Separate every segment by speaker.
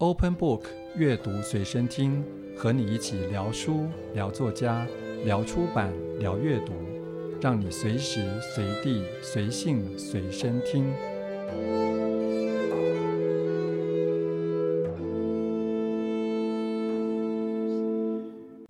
Speaker 1: Open Book 阅读随身听，和你一起聊书、聊作家、聊出版、聊阅读，让你随时随地、随性随身听。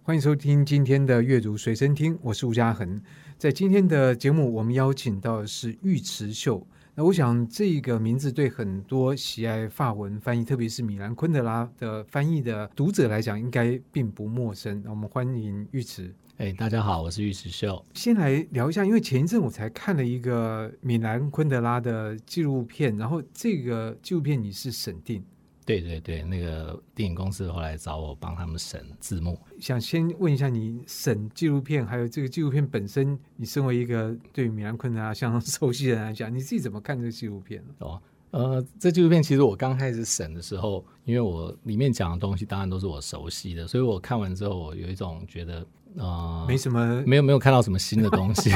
Speaker 2: 欢迎收听今天的阅读随身听，我是吴嘉恒。在今天的节目，我们邀请到的是尉迟秀。那我想这个名字对很多喜爱法文翻译，特别是米兰昆德拉的翻译的读者来讲，应该并不陌生。那我们欢迎尉迟。
Speaker 3: 哎，大家好，我是尉迟秀。
Speaker 2: 先来聊一下，因为前一阵我才看了一个米兰昆德拉的纪录片，然后这个纪录片你是审定。
Speaker 3: 对对对，那个电影公司后来找我帮他们审字幕。
Speaker 2: 想先问一下，你审纪录片，还有这个纪录片本身，你身为一个对米兰昆德拉相当 熟悉的人来讲，你自己怎么看这个纪录片？
Speaker 3: 哦，呃，这纪录片其实我刚开始审的时候，因为我里面讲的东西当然都是我熟悉的，所以我看完之后，我有一种觉得。啊、呃，没什么，没有没有看到什么新的东西。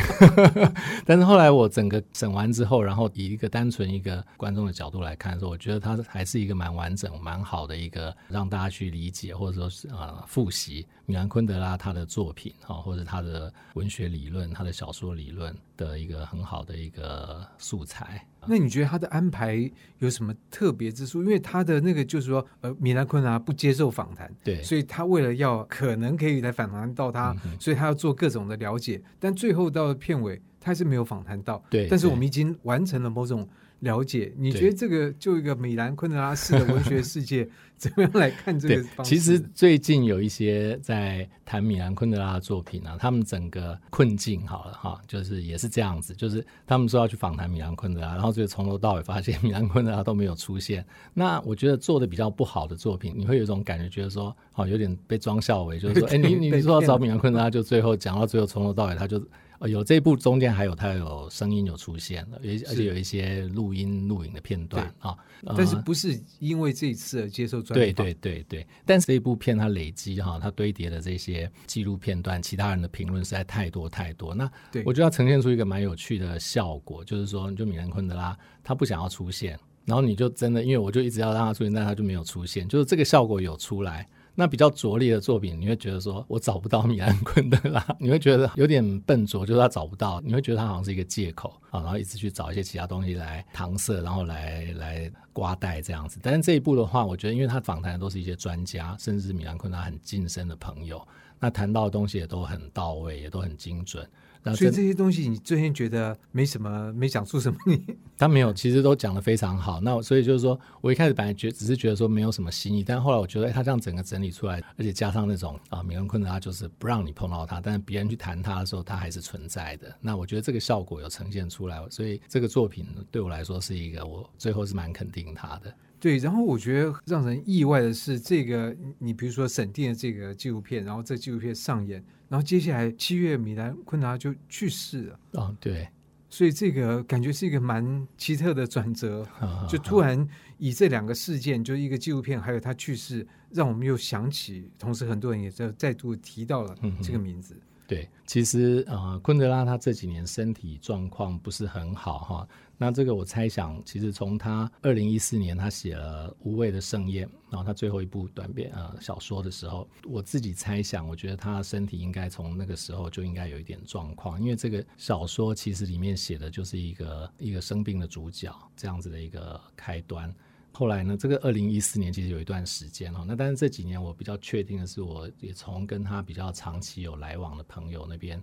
Speaker 3: 但是后来我整个整完之后，然后以一个单纯一个观众的角度来看的时候，我觉得它还是一个蛮完整、蛮好的一个让大家去理解或者说是啊、呃、复习米兰昆德拉他的作品哈，或者他的文学理论、他的小说理论的一个很好的一个素材。
Speaker 2: 那你觉得他的安排有什么特别之处？因为他的那个就是说，呃，米兰昆啊不接受访谈，
Speaker 3: 对，
Speaker 2: 所以他为了要可能可以来访谈到他，嗯，所以他要做各种的了解。但最后到片尾，他还是没有访谈到。
Speaker 3: 对，
Speaker 2: 但是我们已经完成了某种了解。你觉得这个就一个米兰昆德拉式的文学世界？怎么样来看这个方式？
Speaker 3: 其实最近有一些在谈米兰昆德拉的作品啊，他们整个困境好了哈，就是也是这样子，就是他们说要去访谈米兰昆德拉，然后就从头到尾发现米兰昆德拉都没有出现。那我觉得做的比较不好的作品，你会有一种感觉，觉得说哦，有点被装笑为，就是说，哎，你你说要找米兰昆德拉，就最后讲到最后从头到尾他就。有这一部中间还有他有声音有出现了，而且有一些录音录影的片段啊，
Speaker 2: 但是不是因为这一次而接受专访？
Speaker 3: 对对对对，但是这一部片它累积哈，它堆叠的这些记录片段，其他人的评论实在太多太多。那我觉得要呈现出一个蛮有趣的效果，就是说，就米兰昆德拉他不想要出现，然后你就真的，因为我就一直要让他出现，但他就没有出现，就是这个效果有出来。那比较拙劣的作品，你会觉得说我找不到米兰昆德拉，你会觉得有点笨拙，就是他找不到，你会觉得他好像是一个借口啊，然后一直去找一些其他东西来搪塞，然后来来刮带这样子。但是这一部的话，我觉得因为他访谈的都是一些专家，甚至是米兰昆德拉很近身的朋友，那谈到的东西也都很到位，也都很精准。
Speaker 2: 所以这些东西你最近觉得没什么，没讲出什么你？
Speaker 3: 他没有，其实都讲得非常好。那所以就是说，我一开始本来觉只是觉得说没有什么新意，但后来我觉得，哎，他这样整个整理出来，而且加上那种啊，米兰昆德他就是不让你碰到他，但是别人去谈他的时候，他还是存在的。那我觉得这个效果有呈现出来，所以这个作品对我来说是一个，我最后是蛮肯定他的。
Speaker 2: 对，然后我觉得让人意外的是，这个你比如说审定的这个纪录片，然后这纪录片上演，然后接下来七月米兰昆德拉就去世了。
Speaker 3: 哦，对，
Speaker 2: 所以这个感觉是一个蛮奇特的转折，就突然以这两个事件，就一个纪录片，还有他去世，让我们又想起，同时很多人也在再度提到了这个名字。嗯
Speaker 3: 对，其实呃，昆德拉他这几年身体状况不是很好哈。那这个我猜想，其实从他二零一四年他写了《无畏的盛宴》，然后他最后一部短篇呃小说的时候，我自己猜想，我觉得他身体应该从那个时候就应该有一点状况，因为这个小说其实里面写的就是一个一个生病的主角这样子的一个开端。后来呢，这个二零一四年其实有一段时间哈，那但是这几年我比较确定的是，我也从跟他比较长期有来往的朋友那边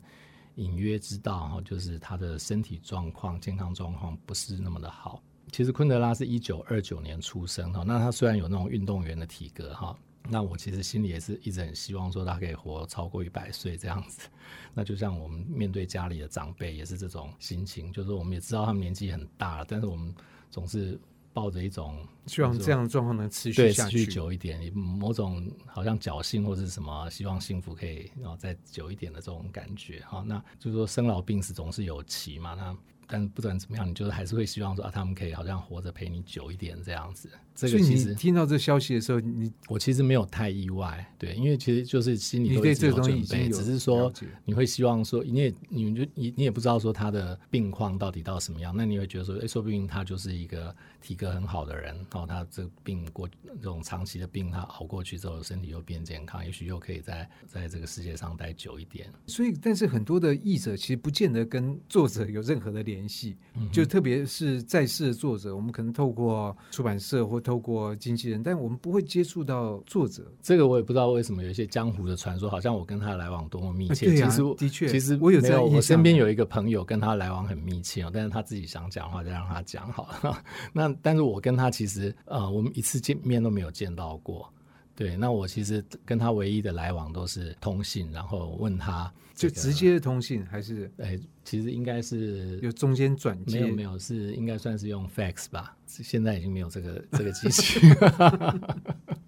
Speaker 3: 隐约知道哈，就是他的身体状况、健康状况不是那么的好。其实昆德拉是一九二九年出生哈，那他虽然有那种运动员的体格哈，那我其实心里也是一直很希望说他可以活超过一百岁这样子。那就像我们面对家里的长辈也是这种心情，就是我们也知道他们年纪很大了，但是我们总是。抱着一种
Speaker 2: 希望这样的状况能持续下去，
Speaker 3: 持续久一点，某种好像侥幸或者是什么，希望幸福可以然后再久一点的这种感觉哈。那就是说生老病死总是有期嘛，那但不管怎么样，你就是还是会希望说啊，他们可以好像活着陪你久一点这样子。这个
Speaker 2: 所以你听到这消息的时候，你
Speaker 3: 我其实没有太意外，对，因为其实就是心里都有准备，只是说你会希望说，你也你就你你也不知道说他的病况到底到什么样，那你会觉得说，哎，说不定他就是一个体格很好的人，然后他这病过这种长期的病，他熬过去之后，身体又变健康，也许又可以在在这个世界上待久一点。
Speaker 2: 所以，但是很多的译者其实不见得跟作者有任何的联系，嗯、就特别是在世的作者，我们可能透过出版社或透过经纪人。但我们不会接触到作者，
Speaker 3: 这个我也不知道为什么有一些江湖的传说，好像我跟他来往多么密切。
Speaker 2: 啊、
Speaker 3: 其实
Speaker 2: 的确，
Speaker 3: 其实
Speaker 2: 我有在
Speaker 3: 我身边有一个朋友跟他来往很密切哦，但是他自己想讲话就让他讲好了。那但是我跟他其实呃，我们一次见面都没有见到过。对，那我其实跟他唯一的来往都是通信，然后问他、这个、
Speaker 2: 就直接的通信还是？
Speaker 3: 哎，其实应该是
Speaker 2: 有中间转接，
Speaker 3: 没有没有，是应该算是用 fax 吧？现在已经没有这个 这个机器。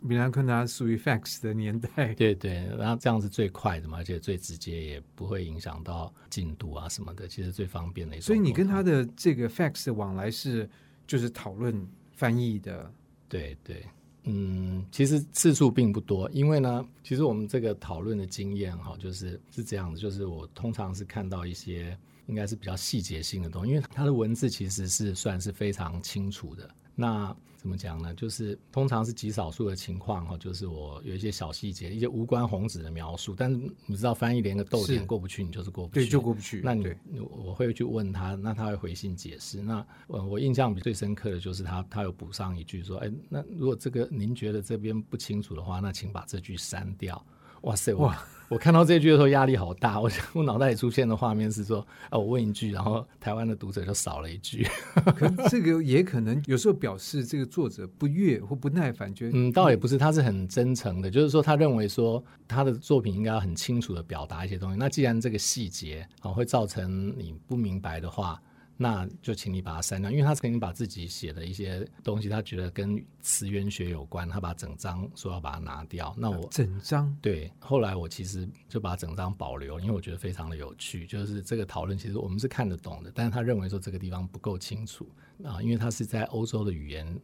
Speaker 2: 米兰昆达属于 fax 的年代，
Speaker 3: 对对，然后这样是最快的嘛，而且最直接，也不会影响到进度啊什么的，其实最方便的一种。
Speaker 2: 所以你跟他的这个 fax 的往来是就是讨论翻译的，
Speaker 3: 对对。嗯，其实次数并不多，因为呢，其实我们这个讨论的经验哈，就是是这样子，就是我通常是看到一些应该是比较细节性的东西，因为它的文字其实是算是非常清楚的。那怎么讲呢？就是通常是极少数的情况哈，就是我有一些小细节，一些无关宏旨的描述，但是你知道翻译连个逗点过不去，你就是过不去，
Speaker 2: 对，就过不去。
Speaker 3: 那你我会去问他，那他会回信解释。那我我印象比最深刻的就是他他有补上一句说，哎，那如果这个您觉得这边不清楚的话，那请把这句删掉。哇塞！哇，我看到这句的时候压力好大。我想，我脑袋里出现的画面是说，啊，我问一句，然后台湾的读者就少了一句。
Speaker 2: 可这个也可能有时候表示这个作者不悦或不耐烦，觉得
Speaker 3: 嗯，倒也不是，他是很真诚的，就是说他认为说他的作品应该要很清楚的表达一些东西。那既然这个细节啊会造成你不明白的话。那就请你把它删掉，因为他曾经把自己写的一些东西，他觉得跟词源学有关，他把整张说要把它拿掉。那我
Speaker 2: 整张
Speaker 3: 对，后来我其实就把整张保留，因为我觉得非常的有趣。就是这个讨论，其实我们是看得懂的，但是他认为说这个地方不够清楚啊，因为他是在欧洲的语言。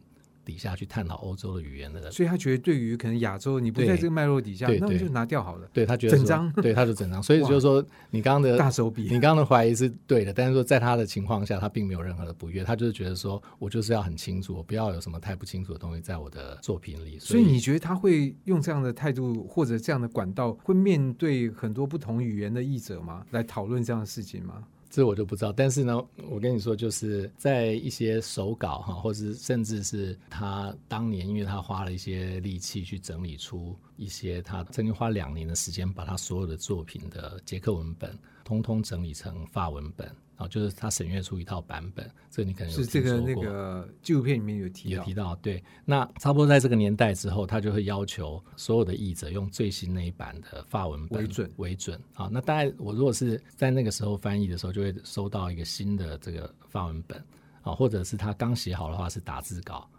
Speaker 3: 底下去探讨欧洲的语言的人，
Speaker 2: 所以他觉得对于可能亚洲，你不在这个脉络底下，那我就拿掉好了。
Speaker 3: 对他觉得整张，对他就整张。所以 就是说，你刚刚的
Speaker 2: 大手笔，
Speaker 3: 你刚刚的怀疑是对的，但是说在他的情况下，他并没有任何的不悦，他就是觉得说我就是要很清楚，我不要有什么太不清楚的东西在我的作品里。
Speaker 2: 所以，所以你觉得他会用这样的态度或者这样的管道，会面对很多不同语言的译者吗？来讨论这样的事情吗？
Speaker 3: 这我就不知道，但是呢，我跟你说，就是在一些手稿哈，或是甚至是他当年，因为他花了一些力气去整理出一些他曾经花两年的时间，把他所有的作品的捷克文本通通整理成法文本。啊，就是他审阅出一套版本，这个你可能。
Speaker 2: 是这个那个纪录片里面有提到，
Speaker 3: 有提到。对，那差不多在这个年代之后，他就会要求所有的译者用最新那一版的法文本为准为准。啊，那大概我如果是在那个时候翻译的时候，就会收到一个新的这个法文本啊，或者是他刚写好的话是打字稿，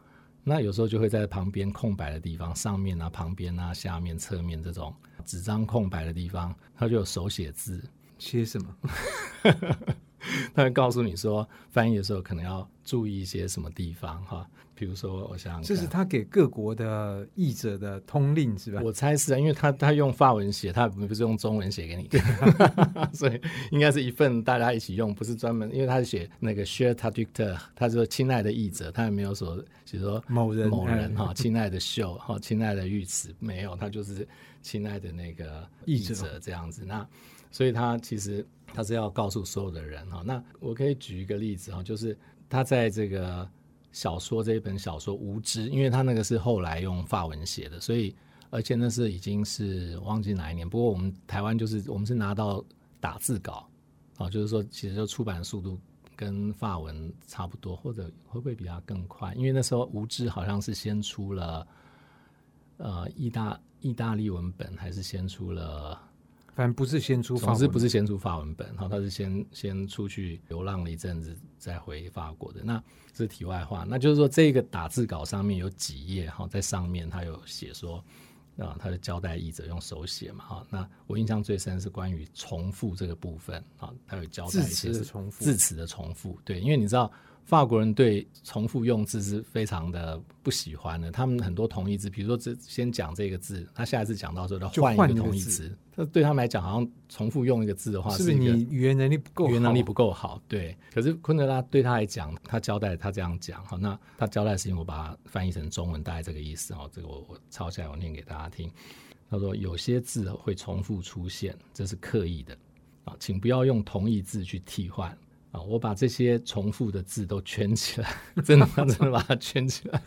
Speaker 3: 那有时候就会在旁边空白的地方，上面啊、旁边啊、下面、侧面这种纸张空白的地方，他就有手写字，
Speaker 2: 写什么？
Speaker 3: 他会告诉你说，翻译的时候可能要注意一些什么地方哈，比如说，我想
Speaker 2: 这是他给各国的译者的通令是吧？
Speaker 3: 我猜是啊，因为他他用法文写，他不是用中文写给你，所以应该是一份大家一起用，不是专门，因为他是写那个 Cher traducteur，他说亲爱的译者，他也没有说，比如说
Speaker 2: 某人
Speaker 3: 某人哈，亲爱的秀哈，亲爱的玉词，没有，他就是亲爱的那个译者这样子，那所以他其实。他是要告诉所有的人哈，那我可以举一个例子哈，就是他在这个小说这一本小说《无知》，因为他那个是后来用法文写的，所以而且那是已经是忘记哪一年。不过我们台湾就是我们是拿到打字稿啊，就是说其实就出版速度跟法文差不多，或者会不会比它更快？因为那时候《无知》好像是先出了呃意大意大利文本，还是先出了。
Speaker 2: 反正不是先出法文，
Speaker 3: 总之不是先出法文本，然后他是先先出去流浪了一阵子，再回法国的。那这是题外话，那就是说这个打字稿上面有几页哈，在上面他有写说，啊，他的交代译者用手写嘛，哈，那我印象最深是关于重复这个部分啊，他有交代一些
Speaker 2: 字词的重复，
Speaker 3: 字词的重复，对，因为你知道。法国人对重复用字是非常的不喜欢的。他们很多同义字，比如说这先讲这个字，他下一次讲到时候要换一个同义词。那对他们来讲，好像重复用一个字的话，
Speaker 2: 是不是你语言能力不够？
Speaker 3: 语言能力不够好。对。可是昆德拉对他来讲，他交代他这样讲，好，那他交代的事情，我把它翻译成中文，大概这个意思哦。这个我我抄下来，我念给大家听。他说有些字会重复出现，这是刻意的啊，请不要用同义字去替换。啊，我把这些重复的字都圈起来，真的，真的把它圈起来。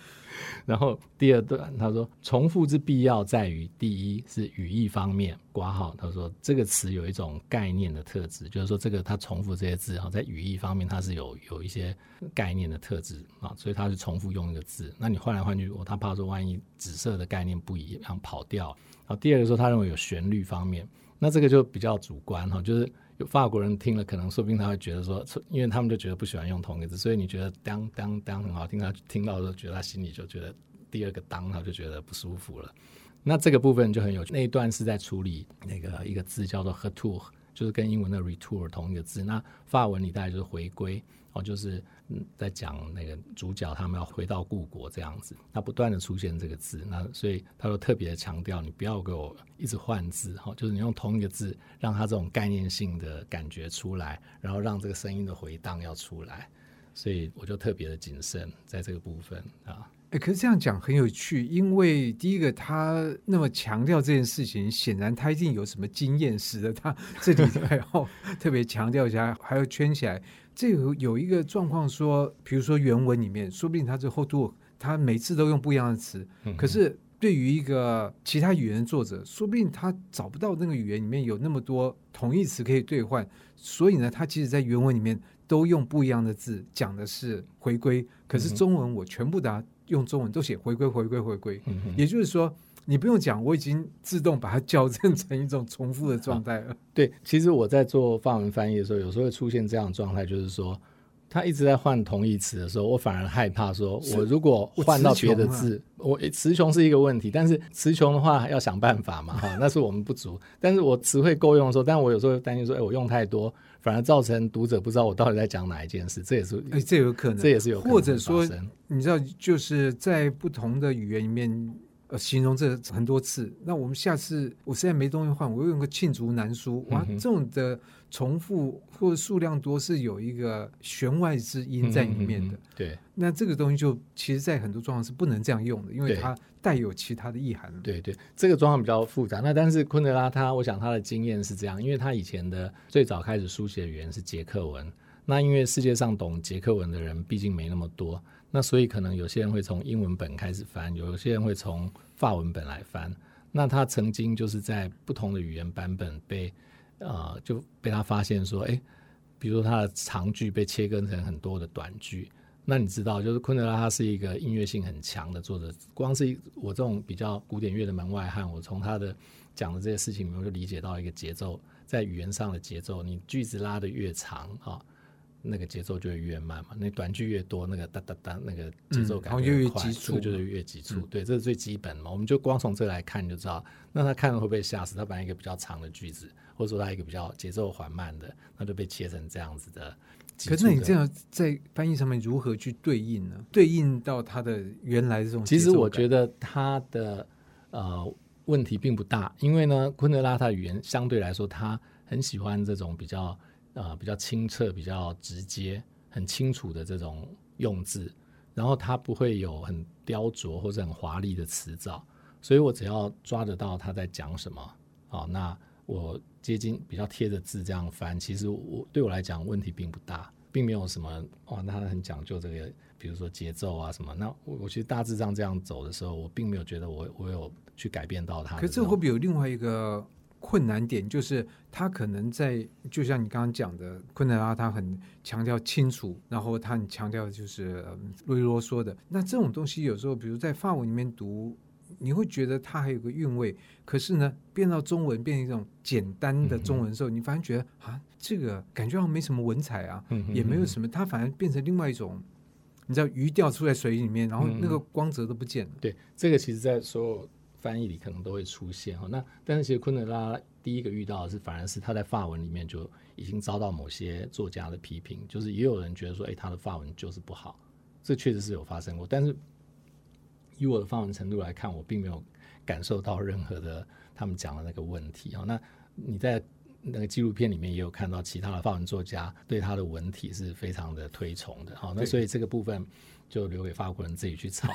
Speaker 3: 然后第二段，他说重复之必要在于，第一是语义方面，括号，他说这个词有一种概念的特质，就是说这个他重复这些字哈，在语义方面它是有有一些概念的特质啊，所以他是重复用一个字。那你换来换去，他怕说万一紫色的概念不一样跑掉。然后第二个说他认为有旋律方面，那这个就比较主观哈，就是。有法国人听了，可能说不定他会觉得说，因为他们就觉得不喜欢用同一个字，所以你觉得当当当很好听，他听到的时候，觉得他心里就觉得第二个当，他就觉得不舒服了。那这个部分就很有趣，那一段是在处理那个一个字叫做 retour，就是跟英文的 retour 同一个字。那法文你大概就是回归哦，就是。在讲那个主角他们要回到故国这样子，他不断的出现这个字，那所以他就特别的强调，你不要给我一直换字哈，就是你用同一个字，让他这种概念性的感觉出来，然后让这个声音的回荡要出来，所以我就特别的谨慎在这个部分啊。
Speaker 2: 哎，可是这样讲很有趣，因为第一个他那么强调这件事情，显然他一定有什么经验，使得他这里还要 特别强调一下，还要圈起来。这有有一个状况说，比如说原文里面，说不定他这后度他每次都用不一样的词，可是对于一个其他语言作者，说不定他找不到那个语言里面有那么多同义词可以兑换，所以呢，他其实在原文里面都用不一样的字讲的是回归，可是中文我全部的、啊。用中文都写回归回归回归，也就是说你不用讲，我已经自动把它校正成一种重复的状态了。
Speaker 3: 啊。对，其实我在做法文翻译的时候，有时候会出现这样的状态，就是说他一直在换同义词的时候，我反而害怕说，我如果换到别的字，我词穷是一个问题，但是词穷的话要想办法嘛，哈，那是我们不足。但是我词汇够用的时候，但我有时候担心说，哎，我用太多。反而造成读者不知道我到底在讲哪一件事，这也是哎，
Speaker 2: 这有可能，
Speaker 3: 这也是有可能，
Speaker 2: 或者说，你知道，就是在不同的语言里面，呃，形容这很多次。那我们下次我实在没东西换，我又用个罄竹难书，哇，这种的重复或者数量多是有一个弦外之音在里面的。
Speaker 3: 嗯、对，
Speaker 2: 那这个东西就其实，在很多状况是不能这样用的，因为它。带有其他的意涵。
Speaker 3: 对对，这个状况比较复杂。那但是昆德拉他，我想他的经验是这样，因为他以前的最早开始书写的语言是捷克文。那因为世界上懂捷克文的人毕竟没那么多，那所以可能有些人会从英文本开始翻，有些人会从法文本来翻。那他曾经就是在不同的语言版本被呃就被他发现说，哎，比如说他的长句被切割成很多的短句。那你知道，就是昆德拉他是一个音乐性很强的作者。光是我这种比较古典乐的门外汉，我从他的讲的这些事情里面，就理解到一个节奏，在语言上的节奏。你句子拉得越长，哈，那个节奏就会越慢嘛。那短句越多，那个哒哒哒，那个节奏感越快，嗯、这个就是越急促。对，这是最基本的嘛。我们就光从这来看，你就知道，那他看了会不会吓死？他本来一个比较长的句子，或者说他一个比较节奏缓慢的，那就被切成这样子的。
Speaker 2: 可是那你这样在翻译上面如何去对应呢？对应到他的原来这种，
Speaker 3: 其实我觉得他的呃问题并不大，因为呢，昆德拉他的语言相对来说，他很喜欢这种比较呃比较清澈、比较直接、很清楚的这种用字，然后它不会有很雕琢或者很华丽的词藻，所以我只要抓得到他在讲什么，好，那我。接近比较贴着字这样翻，其实我对我来讲问题并不大，并没有什么哇，那他很讲究这个，比如说节奏啊什么。那我我其实大致上这样走的时候，我并没有觉得我我有去改变到它。
Speaker 2: 可是这会不会有另外一个困难点，就是他可能在就像你刚刚讲的，昆德拉他很强调清楚，然后他很强调就是啰里啰嗦的。那这种东西有时候，比如在法文里面读。你会觉得它还有个韵味，可是呢，变到中文变成一种简单的中文的时候，嗯、你反而觉得啊，这个感觉好像没什么文采啊，嗯、也没有什么，它反而变成另外一种，你知道鱼掉出在水里面，然后那个光泽都不见了。
Speaker 3: 对，这个其实在所有翻译里可能都会出现哈。那但是其实昆德拉第一个遇到的是，反而是他在法文里面就已经遭到某些作家的批评，就是也有人觉得说，哎，他的法文就是不好，这确实是有发生过。但是以我的法文程度来看，我并没有感受到任何的他们讲的那个问题哈。那你在那个纪录片里面也有看到其他的法文作家对他的文体是非常的推崇的哈。那所以这个部分。就留给法国人自己去吵。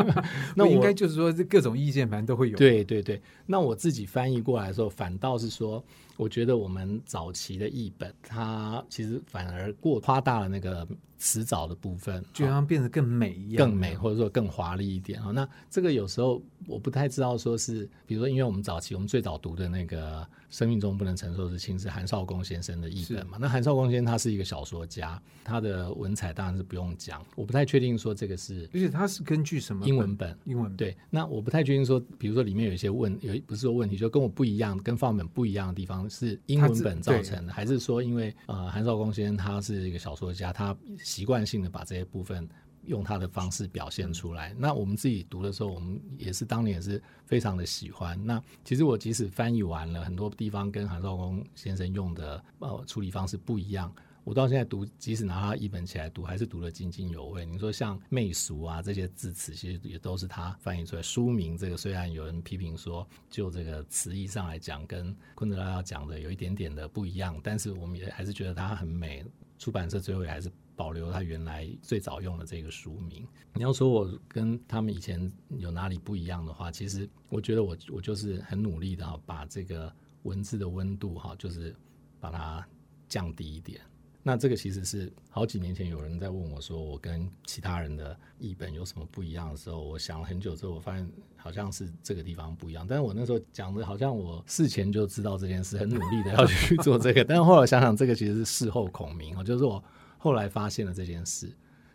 Speaker 2: 那我应该就是说，这各种意见反正都会有。
Speaker 3: 对对对，那我自己翻译过来的时候，反倒是说，我觉得我们早期的译本，它其实反而过夸大了那个。词藻的部分，
Speaker 2: 就像变得更美一样，
Speaker 3: 更美或者说更华丽一点啊。那这个有时候我不太知道，说是比如说，因为我们早期我们最早读的那个《生命中不能承受之轻》是韩少功先生的译本嘛？那韩少功先生他是一个小说家，他的文采当然是不用讲。我不太确定说这个是，
Speaker 2: 而且他是根据什么
Speaker 3: 英文本？
Speaker 2: 英文本
Speaker 3: 对。那我不太确定说，比如说里面有一些问有不是说问题，就跟我不一样，跟放本不一样的地方是英文本造成的，还是说因为呃韩少功先生他是一个小说家，他习惯性的把这些部分用他的方式表现出来。那我们自己读的时候，我们也是当年也是非常的喜欢。那其实我即使翻译完了，很多地方跟韩少功先生用的呃处理方式不一样，我到现在读，即使拿他一本起来读，还是读得津津有味。你说像媚俗啊这些字词，其实也都是他翻译出来。书名这个虽然有人批评说，就这个词义上来讲，跟昆德拉要讲的有一点点的不一样，但是我们也还是觉得它很美。出版社最后也还是。保留他原来最早用的这个书名。你要说我跟他们以前有哪里不一样的话，其实我觉得我我就是很努力的把这个文字的温度哈，就是把它降低一点。那这个其实是好几年前有人在问我说，我跟其他人的译本有什么不一样的时候，我想了很久之后，我发现好像是这个地方不一样。但是我那时候讲的好像我事前就知道这件事，很努力的要去做这个。但是后来想想，这个其实是事后孔明啊，就是我。后来发现了这件事，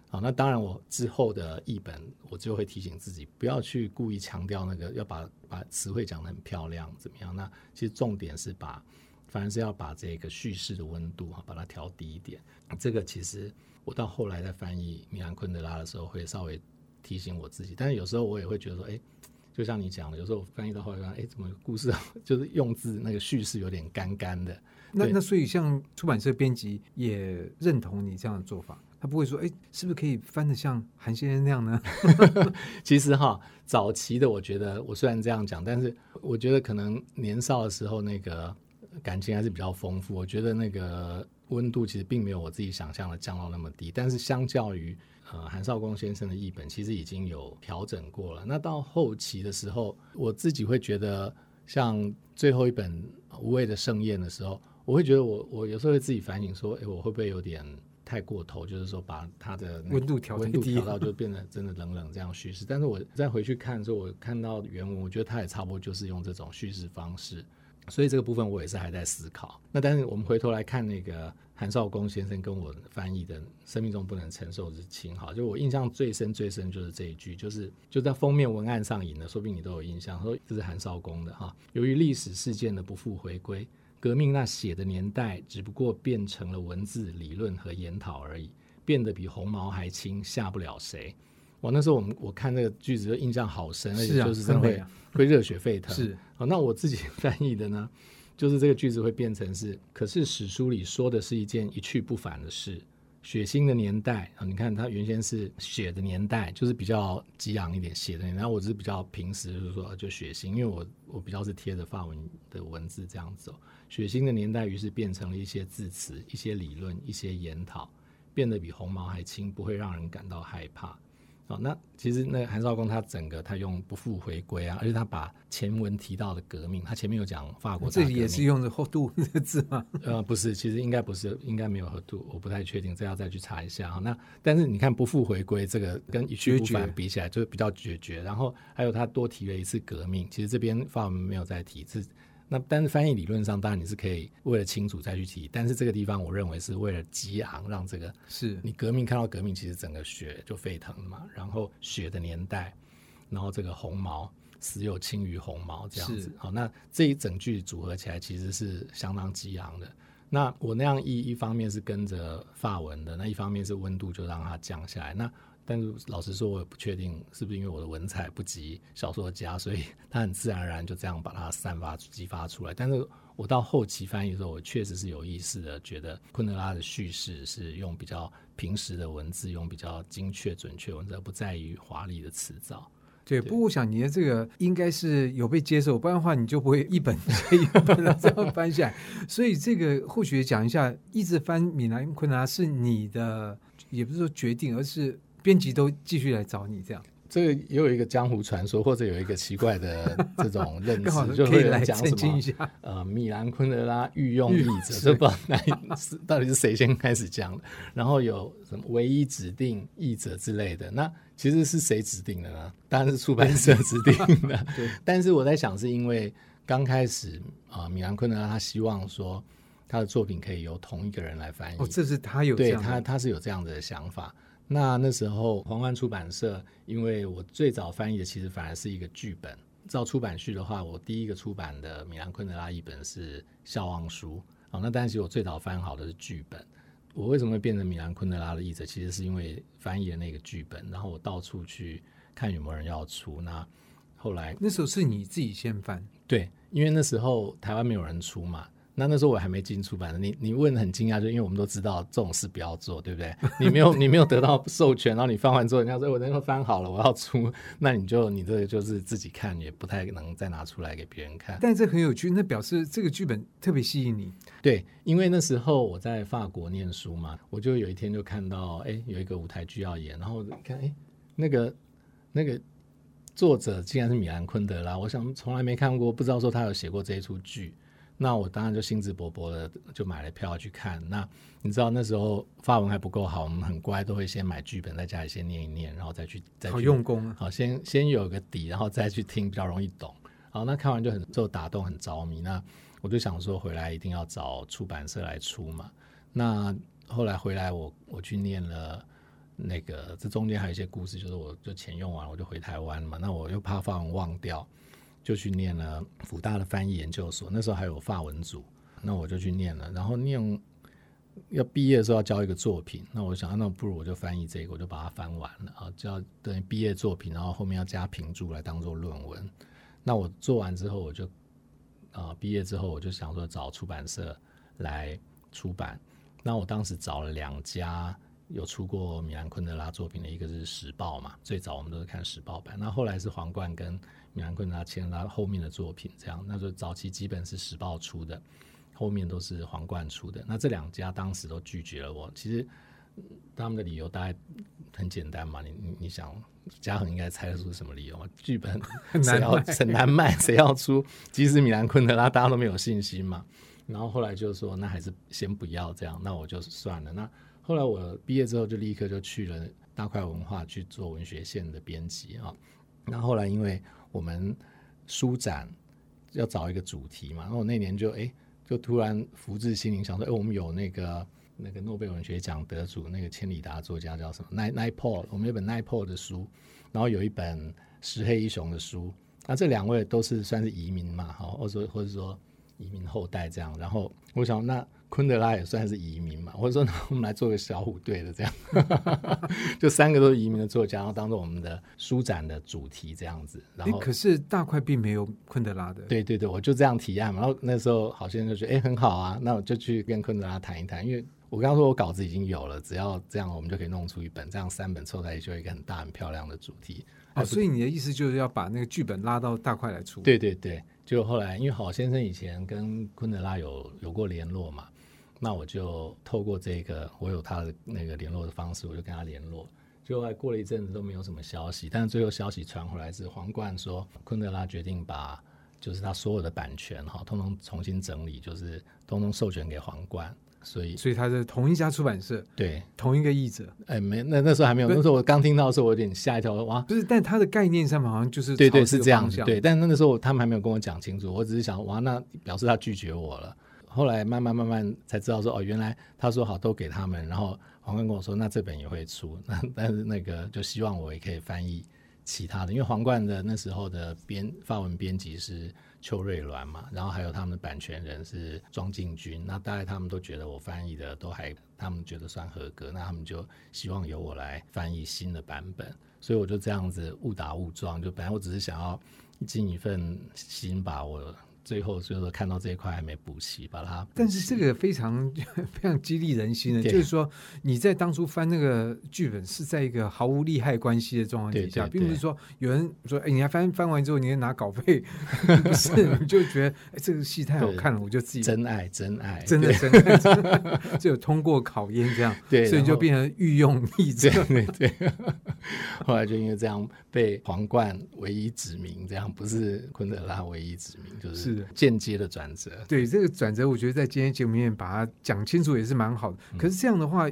Speaker 3: 好，那当然我之后的译本，我就会提醒自己不要去故意强调那个，要把把词汇讲得很漂亮，怎么样？那其实重点是把，反而是要把这个叙事的温度哈，把它调低一点。这个其实我到后来在翻译米兰昆德拉的时候，会稍微提醒我自己。但是有时候我也会觉得说，哎，就像你讲的，有时候我翻译到后来，哎，怎么故事 就是用字那个叙事有点干干的。
Speaker 2: 那那所以，像出版社编辑也认同你这样的做法，他不会说，哎，是不是可以翻得像韩先生那样呢？
Speaker 3: 其实哈，早期的我觉得，我虽然这样讲，但是我觉得可能年少的时候那个感情还是比较丰富。我觉得那个温度其实并没有我自己想象的降到那么低。但是相较于呃韩少功先生的译本，其实已经有调整过了。那到后期的时候，我自己会觉得，像最后一本《无畏的盛宴》的时候。我会觉得我我有时候会自己反省说，哎，我会不会有点太过头？就是说把它的
Speaker 2: 温度调
Speaker 3: 温度调到就变得真的冷冷这样叙事。但是我再回去看的时候，我看到原文，我觉得它也差不多就是用这种叙事方式。所以这个部分我也是还在思考。那但是我们回头来看那个韩少功先生跟我翻译的《生命中不能承受之轻》，哈，就我印象最深最深就是这一句，就是就在封面文案上引的，说不定你都有印象，说这是韩少功的哈。由于历史事件的不复回归。革命那写的年代，只不过变成了文字、理论和研讨而已，变得比红毛还轻，吓不了谁。我那时候我们我看那个句子就印象好深，而且就是真的会会、啊、会热血沸腾。是，好，那我自己翻译的呢，就是这个句子会变成是，可是史书里说的是一件一去不返的事。血腥的年代啊，你看它原先是血的年代，就是比较激昂一点血的年代。我只是比较平时，就是说就血腥，因为我我比较是贴着发文的文字这样走。血腥的年代，于是变成了一些字词、一些理论、一些研讨，变得比红毛还轻，不会让人感到害怕。哦，那其实那韩少功他整个他用不复回归啊，而且他把前文提到的革命，他前面有讲法国，
Speaker 2: 这也是用的厚度 这个字吗？
Speaker 3: 呃，不是，其实应该不是，应该没有厚度，我不太确定，这要再去查一下哈。那但是你看不复回归这个跟一去不返比起来，就比较决绝。然后还有他多提了一次革命，其实这边法文没有再提这。那但是翻译理论上，当然你是可以为了清楚再去提，但是这个地方我认为是为了激昂，让这个是你革命看到革命，其实整个血就沸腾了嘛。然后血的年代，然后这个红毛死有轻于红毛这样子。好，那这一整句组合起来其实是相当激昂的。那我那样一一方面是跟着发文的，那一方面是温度就让它降下来。那但是老实说，我也不确定是不是因为我的文采不及小说家，所以他很自然而然就这样把它散发、激发出来。但是我到后期翻译的时候，我确实是有意识的觉得昆德拉的叙事是用比较平实的文字，用比较精确、准确文字，而不在于华丽的辞藻。
Speaker 2: 对，不过我想你的这个应该是有被接受，不然的话你就不会一本 一本的这样翻下来。所以这个或许讲一下，一直翻米兰昆德拉是你的，也不是说决定，而是编辑都继续来找你这样。
Speaker 3: 这个也有一个江湖传说，或者有一个奇怪的这种认知，
Speaker 2: 好
Speaker 3: 就会来
Speaker 2: 讲什么？
Speaker 3: 呃，米兰昆德拉御用译者，这不知道哪是到底是谁先开始讲的。然后有什么唯一指定译者之类的，那其实是谁指定的呢？当然是出版社指定的。对。但是我在想，是因为刚开始啊、呃，米兰昆德拉他希望说他的作品可以由同一个人来翻译。
Speaker 2: 哦，这是他有这样
Speaker 3: 对他他是有这样的想法。那那时候，皇冠出版社，因为我最早翻译的其实反而是一个剧本。照出版序的话，我第一个出版的米兰昆德拉译本是《笑忘书》啊。那但是我最早翻好的是剧本。我为什么会变成米兰昆德拉的译者？其实是因为翻译了那个剧本，然后我到处去看有没有人要出。那后来
Speaker 2: 那时候是你自己先翻？
Speaker 3: 对，因为那时候台湾没有人出嘛。那那时候我还没进出版的，你你问很惊讶，就因为我们都知道这种事不要做，对不对？你没有 你没有得到授权，然后你翻完之后，人家说我那时候翻好了，我要出，那你就你这个就是自己看，也不太能再拿出来给别人看。
Speaker 2: 但这很有趣，那表示这个剧本特别吸引你。
Speaker 3: 对，因为那时候我在法国念书嘛，我就有一天就看到，哎，有一个舞台剧要演，然后看，哎，那个那个作者竟然是米兰昆德拉，我想从来没看过，不知道说他有写过这一出剧。那我当然就兴致勃勃的就买了票去看。那你知道那时候发文还不够好，我们很乖，都会先买剧本在家里先念一念，然后再去再去
Speaker 2: 好用功啊。
Speaker 3: 好，先先有个底，然后再去听，比较容易懂。好，那看完就很受打动，很着迷。那我就想说回来一定要找出版社来出嘛。那后来回来我我去念了那个，这中间还有一些故事，就是我就钱用完我就回台湾嘛。那我又怕法文忘掉。就去念了辅大的翻译研究所，那时候还有法文组，那我就去念了。然后念要毕业的时候要交一个作品，那我想，那不如我就翻译这个，我就把它翻完了啊，就要等于毕业作品，然后后面要加评注来当做论文。那我做完之后，我就啊毕业之后，我就想说找出版社来出版。那我当时找了两家有出过米兰昆德拉作品的，一个是时报嘛，最早我们都是看时报版，那后来是皇冠跟。米兰昆德拉签了他后面的作品，这样，那就早期基本是时报出的，后面都是皇冠出的。那这两家当时都拒绝了我。其实他们的理由大概很简单嘛，你你你想，嘉恒应该猜得出什么理由吗？剧本谁要很难卖，谁要出？即使米兰昆德拉大家都没有信心嘛。然后后来就说，那还是先不要这样，那我就算了。那后来我毕业之后就立刻就去了大块文化去做文学线的编辑啊。那后来因为我们书展要找一个主题嘛，然后我那年就哎，就突然福至心灵，想说，哎，我们有那个那个诺贝尔文学奖得主那个千里达作家叫什么？奈奈波，我们有本奈波的书，然后有一本石黑一雄的书，那这两位都是算是移民嘛，好，或者或者说移民后代这样，然后我想那。昆德拉也算是移民嘛，或者说我们来做个小虎队的这样，就三个都是移民的作家，然后当做我们的书展的主题这样子。然后
Speaker 2: 可是大块并没有昆德拉的。
Speaker 3: 对对对，我就这样提案嘛。然后那时候好先生就觉得哎很好啊，那我就去跟昆德拉谈一谈，因为我刚刚说我稿子已经有了，只要这样我们就可以弄出一本，这样三本凑在一起就有一个很大很漂亮的主题。
Speaker 2: 哦，所以你的意思就是要把那个剧本拉到大块来出？
Speaker 3: 对对对，就后来因为郝先生以前跟昆德拉有有过联络嘛。那我就透过这个，我有他的那个联络的方式，我就跟他联络。就还过了一阵子都没有什么消息，但是最后消息传回来是皇冠说，昆德拉决定把就是他所有的版权哈，通通重新整理，就是通通授权给皇冠。所以，
Speaker 2: 所以他是同一家出版社，
Speaker 3: 对，
Speaker 2: 同一个译者。
Speaker 3: 哎，没，那那时候还没有。那时候我刚听到的时候，我有点吓一跳，哇，
Speaker 2: 不是，但他的概念上面好像就是
Speaker 3: 对对是这样子，对。但那个时候他们还没有跟我讲清楚，我只是想，哇，那表示他拒绝我了。后来慢慢慢慢才知道说哦，原来他说好都给他们，然后黄冠跟我说那这本也会出，那但是那个就希望我也可以翻译其他的，因为皇冠的那时候的编发文编辑是邱瑞鸾嘛，然后还有他们的版权人是庄敬军，那大概他们都觉得我翻译的都还，他们觉得算合格，那他们就希望由我来翻译新的版本，所以我就这样子误打误撞，就本来我只是想要尽一份心把我。最后就是看到这一块还没补齐，把它。
Speaker 2: 但是这个非常 非常激励人心的，就是说你在当初翻那个剧本是在一个毫无利害关系的状况底下，并不是说有人说哎，你还翻翻完之后你要拿稿费，不是你就觉得哎这个戏太好看了，我就自己
Speaker 3: 真爱真爱
Speaker 2: 真的真爱，真爱就 有通过考验这样，对，所以就变成御用译者，
Speaker 3: 对对，对。后来就因为这样被皇冠唯一指名，这样不是昆德拉唯一指名，就是。间接的转折，
Speaker 2: 对这个转折，我觉得在今天节目里面把它讲清楚也是蛮好的。可是这样的话，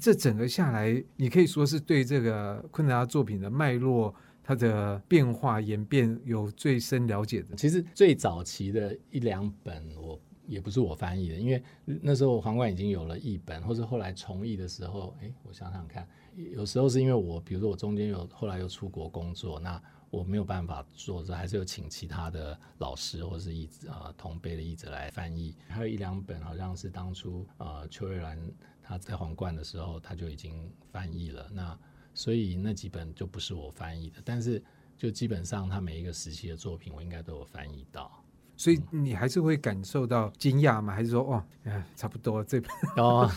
Speaker 2: 这整个下来，你可以说是对这个昆德拉作品的脉络、它的变化演变有最深了解的。
Speaker 3: 其实最早期的一两本，我也不是我翻译的，因为那时候皇冠已经有了译本，或者后来重译的时候，哎，我想想看，有时候是因为我，比如说我中间有后来又出国工作，那。我没有办法做，这还是有请其他的老师或者是译者啊同辈的译者来翻译。还有一两本好像是当初呃邱瑞兰他在皇冠的时候他就已经翻译了，那所以那几本就不是我翻译的，但是就基本上他每一个时期的作品我应该都有翻译到。
Speaker 2: 所以你还是会感受到惊讶吗？还是说哦，差不多这本
Speaker 3: 哦。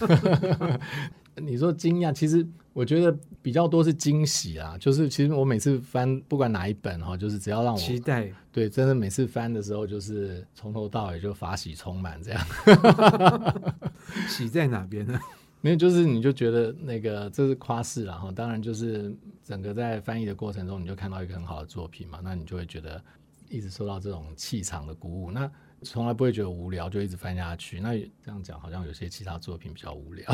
Speaker 3: 你说惊讶，其实我觉得比较多是惊喜啊。就是其实我每次翻，不管哪一本哈，就是只要让我
Speaker 2: 期待，
Speaker 3: 对，真的每次翻的时候，就是从头到尾就法喜充满这样。
Speaker 2: 喜在哪边呢？
Speaker 3: 没有，就是你就觉得那个这是夸饰了哈。当然，就是整个在翻译的过程中，你就看到一个很好的作品嘛，那你就会觉得一直受到这种气场的鼓舞。那从来不会觉得无聊，就一直翻下去。那这样讲，好像有些其他作品比较无聊，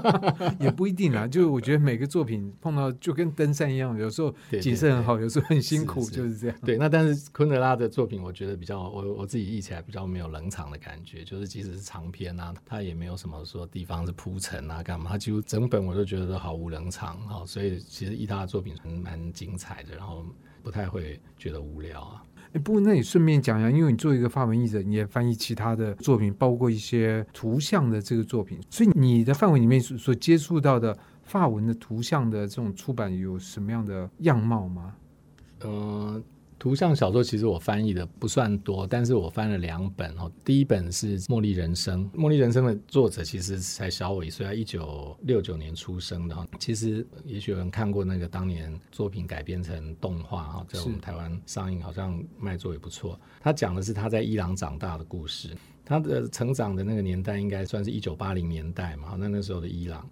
Speaker 2: 也不一定啦。就我觉得每个作品碰到就跟登山一样，有时候景色很好，对对对，有时候很辛苦，是是就是这样。
Speaker 3: 对，那但是昆德拉的作品，我觉得比较我我自己译起来比较没有冷场的感觉。就是即使是长篇啊，它也没有什么说地方是铺陈啊干嘛，它几乎整本我都觉得都毫无冷场哈。所以其实译他的作品很蛮精彩的，然后不太会觉得无聊啊。
Speaker 2: 哎，不过那你顺便讲一下，因为你做一个发文译者，你也翻译其他的作品，包括一些图像的这个作品，所以你的范围里面所接触到的发文的图像的这种出版有什么样的样貌
Speaker 3: 吗？呃。图像小说其实我翻译的不算多，但是我翻了两本哦。第一本是《茉莉人生》，《茉莉人生》的作者其实才小我一岁，他一九六九年出生的哈。其实也许有人看过那个当年作品改编成动画哈，在我们台湾上映，好像卖座也不错。他讲的是他在伊朗长大的故事，他的成长的那个年代应该算是一九八零年代嘛，那那时候的伊朗。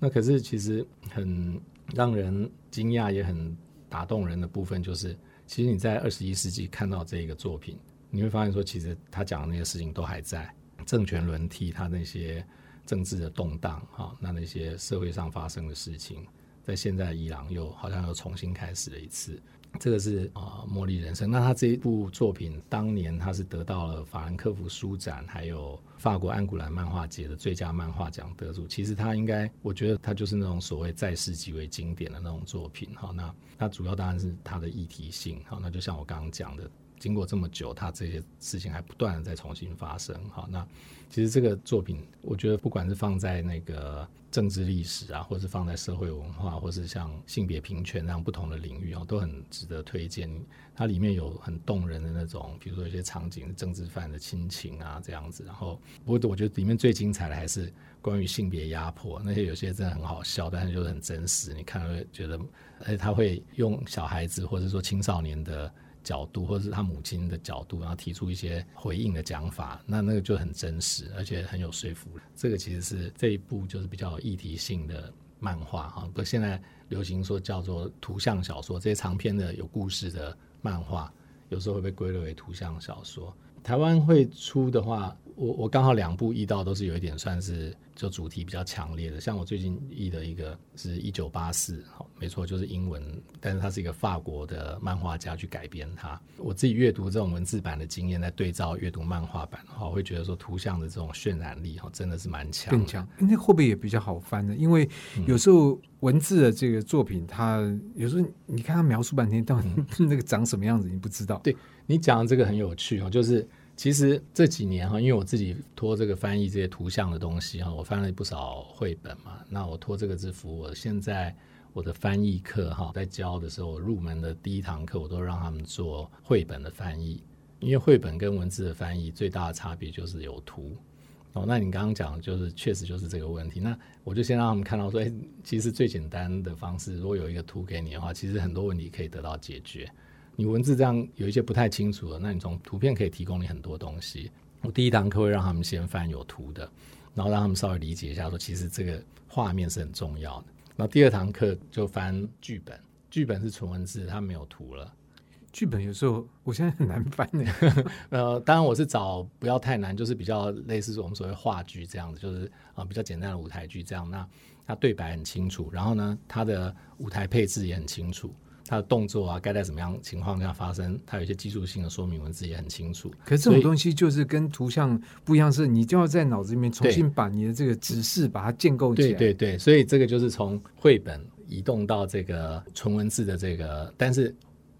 Speaker 3: 那可是其实很让人惊讶也很打动人的部分就是。其实你在二十一世纪看到这个作品，你会发现说，其实他讲的那些事情都还在，政权轮替，他那些政治的动荡，哈，那那些社会上发生的事情，在现在伊朗又好像又重新开始了一次。这个是啊，茉莉人生。那他这一部作品当年他是得到了法兰克福书展，还有法国安古兰漫画节的最佳漫画奖得主。其实他应该，我觉得他就是那种所谓在世极为经典的那种作品。哈，那那主要当然是他的议题性。好，那就像我刚刚讲的。经过这么久，他这些事情还不断的在重新发生。好，那其实这个作品，我觉得不管是放在那个政治历史啊，或是放在社会文化，或是像性别平权那样不同的领域啊，都很值得推荐。它里面有很动人的那种，比如说一些场景，政治犯的亲情啊这样子。然后，不过我觉得里面最精彩的还是关于性别压迫，那些有些真的很好笑，但是就是很真实。你看会觉得，而且他会用小孩子或者说青少年的。角度，或者是他母亲的角度，然后提出一些回应的讲法，那那个就很真实，而且很有说服力。这个其实是这一部就是比较有议题性的漫画哈，不现在流行说叫做图像小说，这些长篇的有故事的漫画，有时候会被归类为图像小说。台湾会出的话，我我刚好两部译到都是有一点算是就主题比较强烈的，像我最近译的一个是一九八四，好，没错，就是英文，但是它是一个法国的漫画家去改编它。我自己阅读这种文字版的经验，在对照阅读漫画版的话，我会觉得说图像的这种渲染力哈，真的是蛮强，
Speaker 2: 更强。那会不会也比较好翻呢？因为有时候文字的这个作品，它有时候你看它描述半天，到底 那个长什么样子，你不知道。
Speaker 3: 对，你讲的这个很有趣哦，就是。其实这几年哈，因为我自己托这个翻译这些图像的东西哈，我翻了不少绘本嘛。那我托这个字符，我现在我的翻译课哈，在教的时候，我入门的第一堂课，我都让他们做绘本的翻译。因为绘本跟文字的翻译最大的差别就是有图哦。那你刚刚讲就是确实就是这个问题。那我就先让他们看到说，哎，其实最简单的方式，如果有一个图给你的话，其实很多问题可以得到解决。你文字这样有一些不太清楚的，那你从图片可以提供你很多东西。我第一堂课会让他们先翻有图的，然后让他们稍微理解一下，说其实这个画面是很重要的。然后第二堂课就翻剧本，剧本是纯文字，它没有图了。
Speaker 2: 剧本有时候我现在很难翻的。
Speaker 3: 呃，当然我是找不要太难，就是比较类似我们所谓话剧这样子，就是啊比较简单的舞台剧这样。那它对白很清楚，然后呢，它的舞台配置也很清楚。它的动作啊，该在什么样情况下发生？它有一些技术性的说明文字也很清楚。
Speaker 2: 可是这种东西就是跟图像不一样，是你就要在脑子里面重新把你的这个指示把它建构起来。
Speaker 3: 对对对，所以这个就是从绘本移动到这个纯文字的这个，但是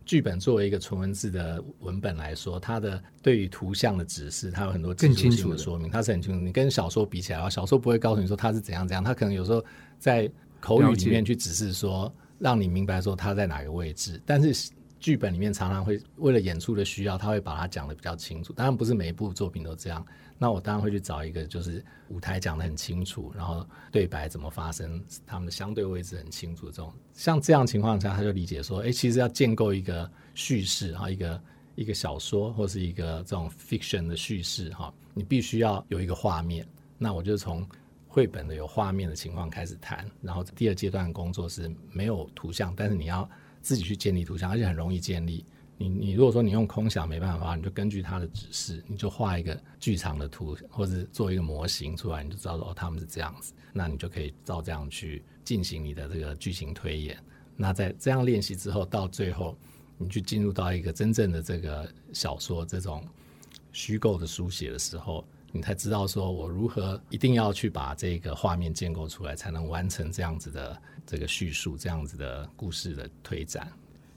Speaker 3: 剧本作为一个纯文字的文本来说，它的对于图像的指示，它有很多更清楚的说明，它是很清楚。你跟小说比起来小说不会告诉你说它是怎样怎样，它可能有时候在口语里面去指示说。让你明白说他在哪个位置，但是剧本里面常常会为了演出的需要，他会把它讲得比较清楚。当然不是每一部作品都这样。那我当然会去找一个，就是舞台讲得很清楚，然后对白怎么发生，他们的相对位置很清楚。这种像这样情况下，他就理解说，哎，其实要建构一个叙事哈，一个一个小说或是一个这种 fiction 的叙事哈，你必须要有一个画面。那我就从。绘本的有画面的情况开始谈，然后第二阶段工作是没有图像，但是你要自己去建立图像，而且很容易建立。你你如果说你用空想没办法，你就根据他的指示，你就画一个剧场的图，或者做一个模型出来，你就知道说哦他们是这样子，那你就可以照这样去进行你的这个剧情推演。那在这样练习之后，到最后你去进入到一个真正的这个小说这种虚构的书写的时候。你才知道说，我如何一定要去把这个画面建构出来，才能完成这样子的这个叙述，这样子的故事的推展。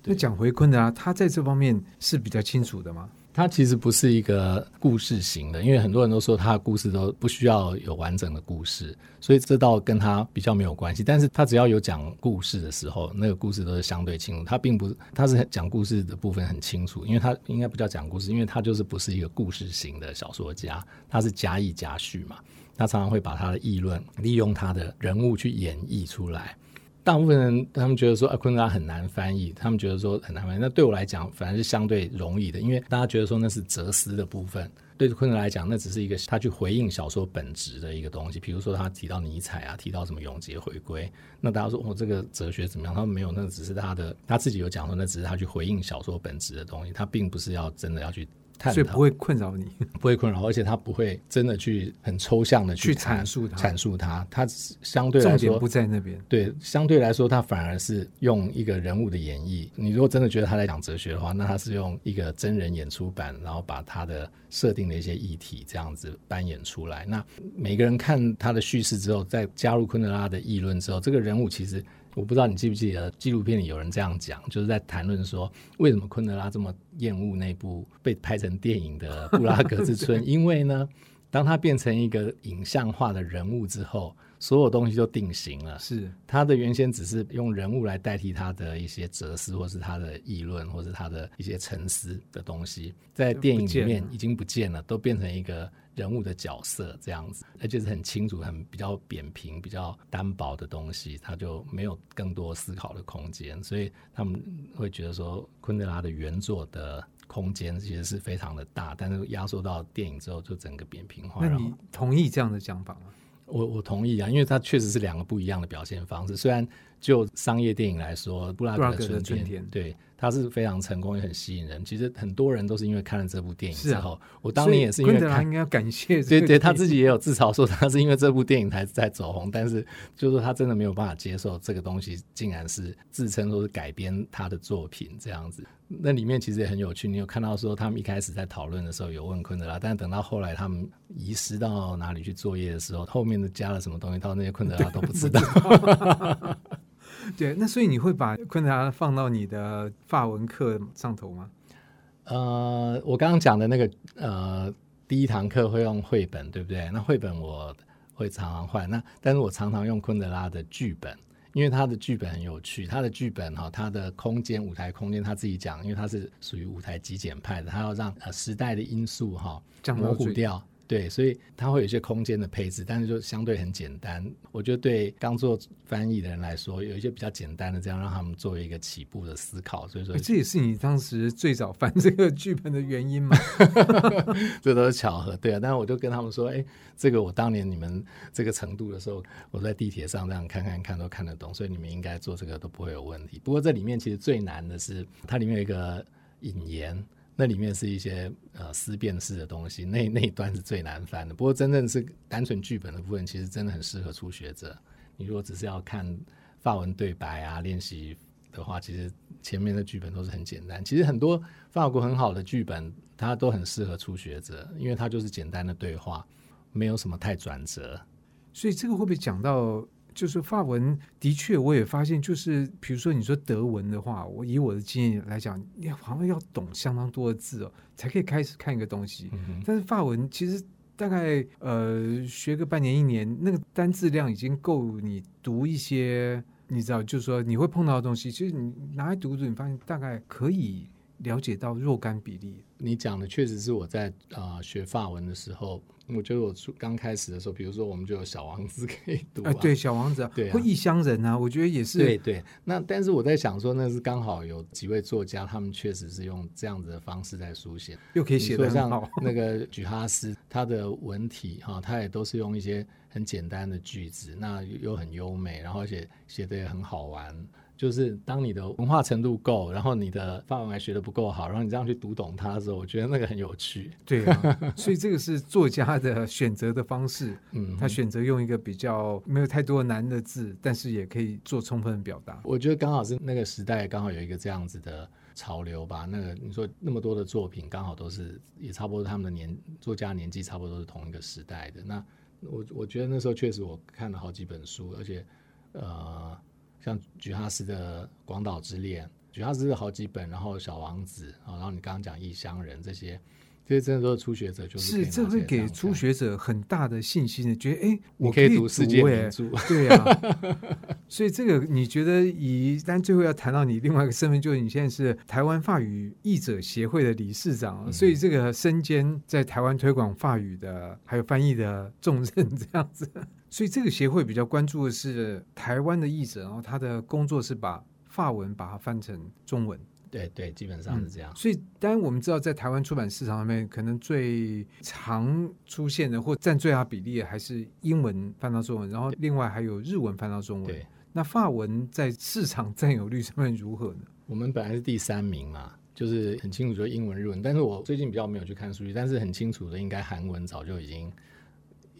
Speaker 2: 那蒋回昆德拉，他在这方面是比较清楚的吗？
Speaker 3: 他其实不是一个故事型的，因为很多人都说他的故事都不需要有完整的故事，所以这倒跟他比较没有关系。但是他只要有讲故事的时候，那个故事都是相对清楚。他并不是，他是讲故事的部分很清楚，因为他应该不叫讲故事，因为他就是不是一个故事型的小说家，他是加意加叙嘛，他常常会把他的议论利用他的人物去演绎出来。大部分人他们觉得说啊，昆德拉很难翻译，他们觉得说很难翻译。那对我来讲，反而是相对容易的，因为大家觉得说那是哲思的部分。对昆德来讲，那只是一个他去回应小说本质的一个东西。比如说他提到尼采啊，提到什么永劫回归，那大家说哦，这个哲学怎么样？他们没有，那只是他的他自己有讲说，那只是他去回应小说本质的东西，他并不是要真的要去。
Speaker 2: 所以不会困扰你，
Speaker 3: 不会困扰，而且他不会真的去很抽象的去
Speaker 2: 阐述它，
Speaker 3: 阐述它。它相对来说
Speaker 2: 重点不在那边。
Speaker 3: 对，相对来说，他反而是用一个人物的演绎。你如果真的觉得他在讲哲学的话，那他是用一个真人演出版，然后把他的设定的一些议题这样子扮演出来。那每个人看他的叙事之后，再加入昆德拉的议论之后，这个人物其实。我不知道你记不记得纪录片里有人这样讲，就是在谈论说，为什么昆德拉这么厌恶那部被拍成电影的《布拉格之春》？因为呢，当他变成一个影像化的人物之后，所有东西就定型了。是他的原先只是用人物来代替他的一些哲思，或是他的议论，或是他的一些沉思的东西，在电影里面已经不见了，都变成一个。人物的角色这样子，而且是很清楚、很比较扁平、比较单薄的东西，他就没有更多思考的空间，所以他们会觉得说，昆德拉的原作的空间其实是非常的大，但是压缩到电影之后，就整个扁平化。
Speaker 2: 那你同意这样的讲法吗？
Speaker 3: 我我同意啊，因为它确实是两个不一样的表现方式。虽然就商业电影来说，《布拉格的春天》对它是非常成功也很吸引人。其实很多人都是因为看了这部电影之后，
Speaker 2: 啊、
Speaker 3: 我当年也是因为看，
Speaker 2: 他应该要感谢。
Speaker 3: 对对，他自己也有自嘲说他是因为这部电影才在走红，但是就是说他真的没有办法接受这个东西竟然是自称说是改编他的作品这样子。那里面其实也很有趣，你有看到说他们一开始在讨论的时候有问昆德拉，但等到后来他们遗失到哪里去作业的时候，后面的加了什么东西，到那些昆德拉都不知道。
Speaker 2: 对，那所以你会把昆德拉放到你的法文课上头吗？
Speaker 3: 呃，我刚刚讲的那个呃，第一堂课会用绘本，对不对？那绘本我会常常换，那但是我常常用昆德拉的剧本。因为他的剧本很有趣，他的剧本哈，他的空间舞台空间他自己讲，因为他是属于舞台极简派的，他要让呃时代的因素哈模糊掉。对，所以它会有一些空间的配置，但是就相对很简单。我觉得对刚做翻译的人来说，有一些比较简单的，这样让他们作为一个起步的思考。所以说，
Speaker 2: 这也是你当时最早翻这个剧本的原因嘛？
Speaker 3: 这都是巧合，对啊。但是我就跟他们说，哎，这个我当年你们这个程度的时候，我在地铁上这样看看看都看得懂，所以你们应该做这个都不会有问题。不过这里面其实最难的是，它里面有一个引言。那里面是一些呃思辨式的东西，那那一段是最难翻的。不过真正是单纯剧本的部分，其实真的很适合初学者。你如果只是要看发文对白啊练习的话，其实前面的剧本都是很简单。其实很多法国很好的剧本，它都很适合初学者，因为它就是简单的对话，没有什么太转折。
Speaker 2: 所以这个会不会讲到？就是法文的确，我也发现，就是比如说你说德文的话，我以我的经验来讲，你好像要懂相当多的字哦，才可以开始看一个东西。嗯、但是法文其实大概呃学个半年一年，那个单字量已经够你读一些，你知道，就是说你会碰到的东西，其实你拿来读读，你发现大概可以了解到若干比例。
Speaker 3: 你讲的确实是我在啊、呃、学法文的时候。我觉得我刚开始的时候，比如说我们就有小王子 可以读啊，
Speaker 2: 呃、对小王子，
Speaker 3: 对、啊，
Speaker 2: 会异乡人啊，我觉得也是。
Speaker 3: 对对，那但是我在想说，那是刚好有几位作家，他们确实是用这样子的方式在书写，
Speaker 2: 又可以写得。
Speaker 3: 像那个举哈斯，他的文体哈，他也都是用一些很简单的句子，那又很优美，然后而且写的也很好玩。就是当你的文化程度够，然后你的范文还学的不够好，然后你这样去读懂它的时候，我觉得那个很有趣。
Speaker 2: 对啊，所以这个是作家的选择的方式。嗯，他选择用一个比较没有太多难的字，但是也可以做充分的表达。
Speaker 3: 我觉得刚好是那个时代刚好有一个这样子的潮流吧。那个你说那么多的作品，刚好都是也差不多他们的年作家年纪差不多都是同一个时代的。那我我觉得那时候确实我看了好几本书，而且呃。像举哈斯的《广岛之恋》，举哈斯的好几本，然后《小王子》啊，然后你刚刚讲《异乡人》这些，这些真的都是初学者，就是
Speaker 2: 是这会给初学者很大的信心的，觉得哎，我
Speaker 3: 可以读世界名著，
Speaker 2: 对啊。所以这个你觉得以，但最后要谈到你另外一个身份，就是你现在是台湾法语译者协会的理事长，嗯、所以这个身兼在台湾推广法语的还有翻译的重任这样子。所以这个协会比较关注的是台湾的译者，然后他的工作是把法文把它翻成中文。
Speaker 3: 对对，基本上是这样。
Speaker 2: 嗯、所以当然我们知道，在台湾出版市场上面，可能最常出现的或占最大比例的还是英文翻到中文，然后另外还有日文翻到中文。
Speaker 3: 对，
Speaker 2: 那法文在市场占有率上面如何呢？
Speaker 3: 我们本来是第三名嘛，就是很清楚，就英文、日文。但是我最近比较没有去看数据，但是很清楚的，应该韩文早就已经。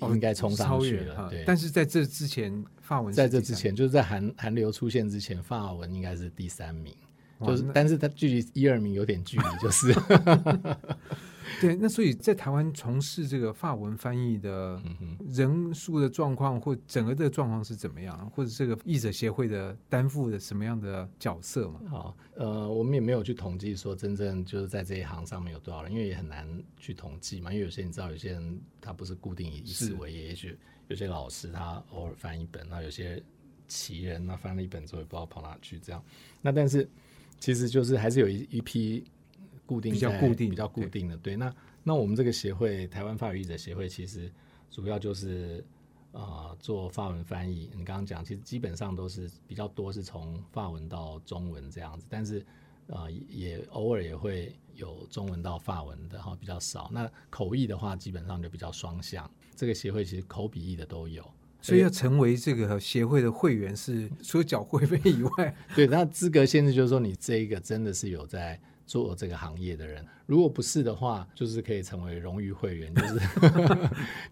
Speaker 3: 应该冲上去了，对。
Speaker 2: 但是在这之前，法文
Speaker 3: 在这之前，就是在韩韩流出现之前，法文应该是第三名，就是，但是它距离一二名有点距离，就是。
Speaker 2: 对，那所以在台湾从事这个法文翻译的人数的状况，或整个的状况是怎么样？或者这个译者协会的担负的什么样的角色嘛？
Speaker 3: 好，呃，我们也没有去统计说真正就是在这一行上面有多少人，因为也很难去统计嘛。因为有些你知道，有些人他不是固定以此为业，也许有些老师他偶尔翻一本，那有些奇人那翻了一本之后也不知道跑哪去这样。那但是其实就是还是有一一批。固定比较固定比较固定的对，那那我们这个协会台湾法语译者协会其实主要就是呃做法文翻译。你刚刚讲其实基本上都是比较多是从法文到中文这样子，但是呃也偶尔也会有中文到法文的哈比较少。那口译的话基本上就比较双向，这个协会其实口笔译的都有。
Speaker 2: 所以要成为这个协会的会员是除了缴会费以外，
Speaker 3: 对，那资格限制就是说你这一个真的是有在做这个行业的人，如果不是的话，就是可以成为荣誉会员，就是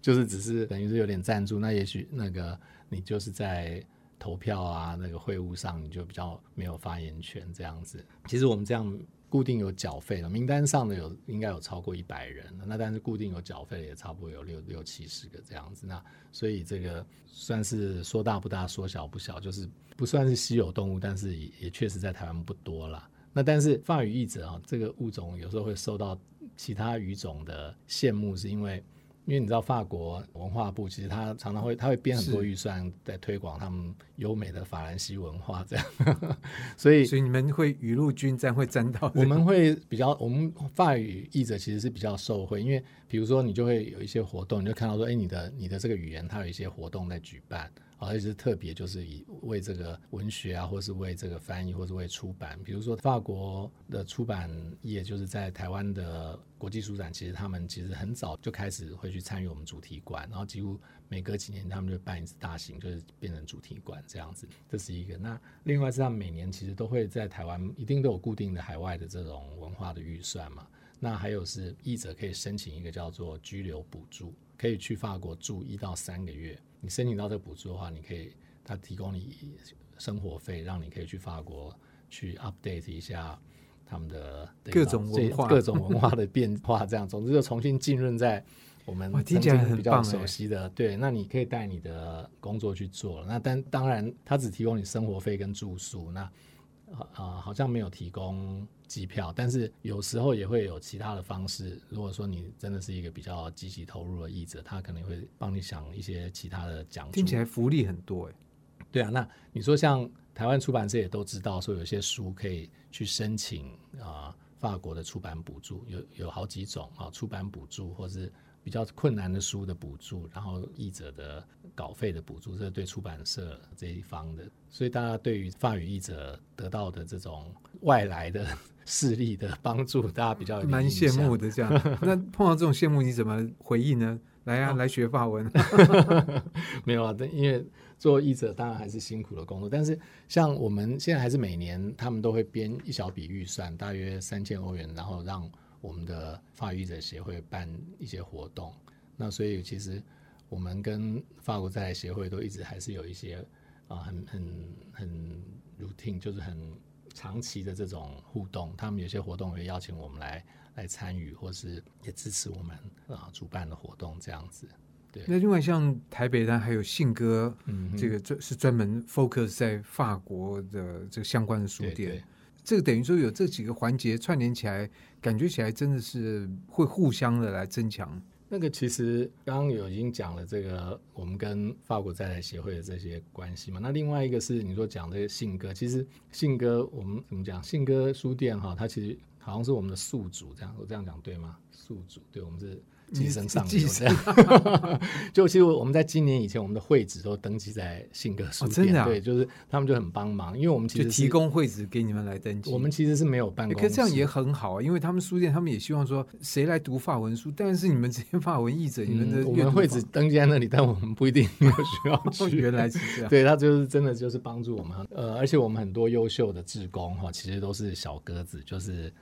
Speaker 3: 就是只是等于是有点赞助，那也许那个你就是在。投票啊，那个会务上你就比较没有发言权这样子。其实我们这样固定有缴费的名单上的有应该有超过一百人，那但是固定有缴费也差不多有六六七十个这样子。那所以这个算是说大不大，说小不小，就是不算是稀有动物，但是也也确实在台湾不多啦。那但是法语译者啊，这个物种有时候会受到其他语种的羡慕，是因为。因为你知道法国文化部其实他常常会他会编很多预算在推广他们优美的法兰西文化这样，所以
Speaker 2: 所以你们会雨露均沾会沾到，
Speaker 3: 我们会比较我们法语译者其实是比较受惠，因为比如说你就会有一些活动，你就看到说，哎，你的你的这个语言它有一些活动在举办。而且是特别，就是以为这个文学啊，或是为这个翻译，或是为出版。比如说，法国的出版业就是在台湾的国际书展，其实他们其实很早就开始会去参与我们主题馆，然后几乎每隔几年他们就办一次大型，就是变成主题馆这样子。这是一个。那另外是他们每年其实都会在台湾一定都有固定的海外的这种文化的预算嘛。那还有是译者可以申请一个叫做居留补助，可以去法国住一到三个月。你申请到这个补助的话，你可以他提供你生活费，让你可以去法国去 update 一下他们的
Speaker 2: 各种文化、
Speaker 3: 各种文化的变化。这样，总之就重新浸润在我们听起来比较熟悉的。对，那你可以带你的工作去做。那但当然，他只提供你生活费跟住宿。那啊、呃，好像没有提供机票，但是有时候也会有其他的方式。如果说你真的是一个比较积极投入的译者，他可能会帮你想一些其他的奖。
Speaker 2: 听起来福利很多哎。
Speaker 3: 对啊，那你说像台湾出版社也都知道，说有些书可以去申请啊、呃，法国的出版补助，有有好几种啊，出版补助或是。比较困难的书的补助，然后译者的稿费的补助，这是对出版社这一方的。所以大家对于法语译者得到的这种外来的 势力的帮助，大家比较
Speaker 2: 蛮羡慕的。这样，那碰到这种羡慕，你怎么回应呢？来呀、啊，来学法文。
Speaker 3: 没有啊，因为做译者当然还是辛苦的工作。但是像我们现在还是每年，他们都会编一小笔预算，大约三千欧元，然后让。我们的法语者协会办一些活动，那所以其实我们跟法国在协会都一直还是有一些啊、呃、很很很 routine，就是很长期的这种互动。他们有些活动会邀请我们来来参与，或是也支持我们啊、呃、主办的活动这样子。对。
Speaker 2: 那另外像台北呢，还有信鸽，嗯，这个专是专门 focus 在法国的这个相关的书店。对对这个等于说有这几个环节串联起来，感觉起来真的是会互相的来增强。
Speaker 3: 那个其实刚刚有已经讲了这个我们跟法国在台协会的这些关系嘛。那另外一个是你说讲这个信鸽，其实信鸽我们怎么讲？信鸽书店哈，它其实好像是我们的宿主，这样我这样讲对吗？宿主，对我们是。寄生上流这样，就其实我们在今年以前，我们的会址都登记在信鸽书店，
Speaker 2: 真的啊？
Speaker 3: 对，就是他们就很帮忙，因为我们其实
Speaker 2: 提供会址给你们来登记。
Speaker 3: 我们其实是没有办公室，
Speaker 2: 可是这样也很好啊，因为他们书店他们也希望说谁来读法文书，但是你们这些法文译者，你们的、嗯、
Speaker 3: 我们会址登记在那里，但我们不一定有需要 去。
Speaker 2: 原来是这样，
Speaker 3: 对，他就是真的就是帮助我们。呃，而且我们很多优秀的志工哈，其实都是小鸽子，就是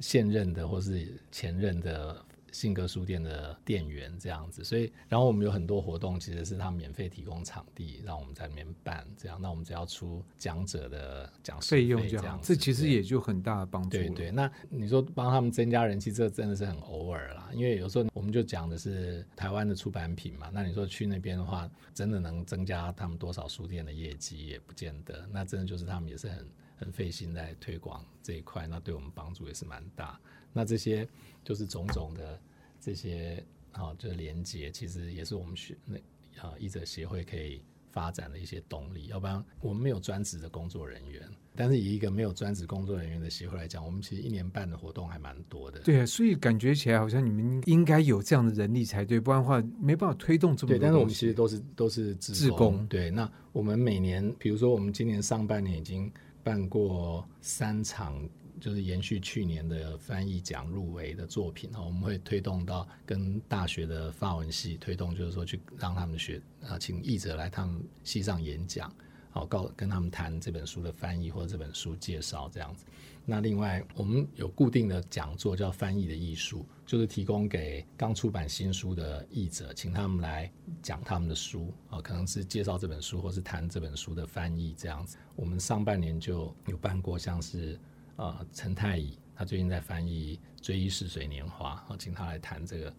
Speaker 3: 现任的或是前任的。信鸽书店的店员这样子，所以然后我们有很多活动，其实是他们免费提供场地，让我们在里面办这样。那我们只要出讲者的讲师费用这样，
Speaker 2: 这其实也就很大的帮助。
Speaker 3: 对对，那你说帮他们增加人气，这真的是很偶尔啦。因为有时候我们就讲的是台湾的出版品嘛，那你说去那边的话，真的能增加他们多少书店的业绩也不见得。那真的就是他们也是很很费心在推广这一块，那对我们帮助也是蛮大。那这些就是种种的这些啊，就是连接，其实也是我们学那啊译者协会可以发展的一些动力。要不然我们没有专职的工作人员，但是以一个没有专职工作人员的协会来讲，我们其实一年半的活动还蛮多的。
Speaker 2: 对啊，所以感觉起来好像你们应该有这样的人力才对，不然的话没办法推动这么多。
Speaker 3: 对，但是我们其实都是都是自工。对，那我们每年，比如说我们今年上半年已经办过三场。就是延续去年的翻译奖入围的作品哈，我们会推动到跟大学的法文系推动，就是说去让他们学啊，请译者来他们系上演讲，好告跟他们谈这本书的翻译或者这本书介绍这样子。那另外，我们有固定的讲座，叫翻译的艺术，就是提供给刚出版新书的译者，请他们来讲他们的书啊，可能是介绍这本书，或是谈这本书的翻译这样子。我们上半年就有办过，像是呃陈太乙，他最近在翻译《追忆似水年华》，啊，请他来谈这个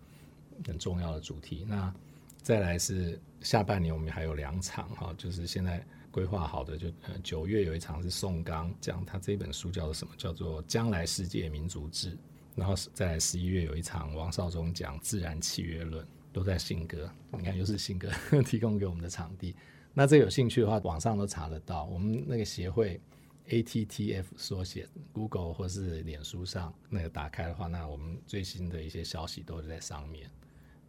Speaker 3: 很重要的主题。那再来是下半年，我们还有两场哈，就是现在。规划好的就呃九月有一场是宋刚讲他这本书叫做什么？叫做《将来世界民族志》，然后在十一月有一场王绍忠讲《自然契约论》，都在信鸽。你看又是信鸽 提供给我们的场地。那这有兴趣的话，网上都查得到。我们那个协会 ATTF 缩写，Google 或是脸书上那个打开的话，那我们最新的一些消息都在上面。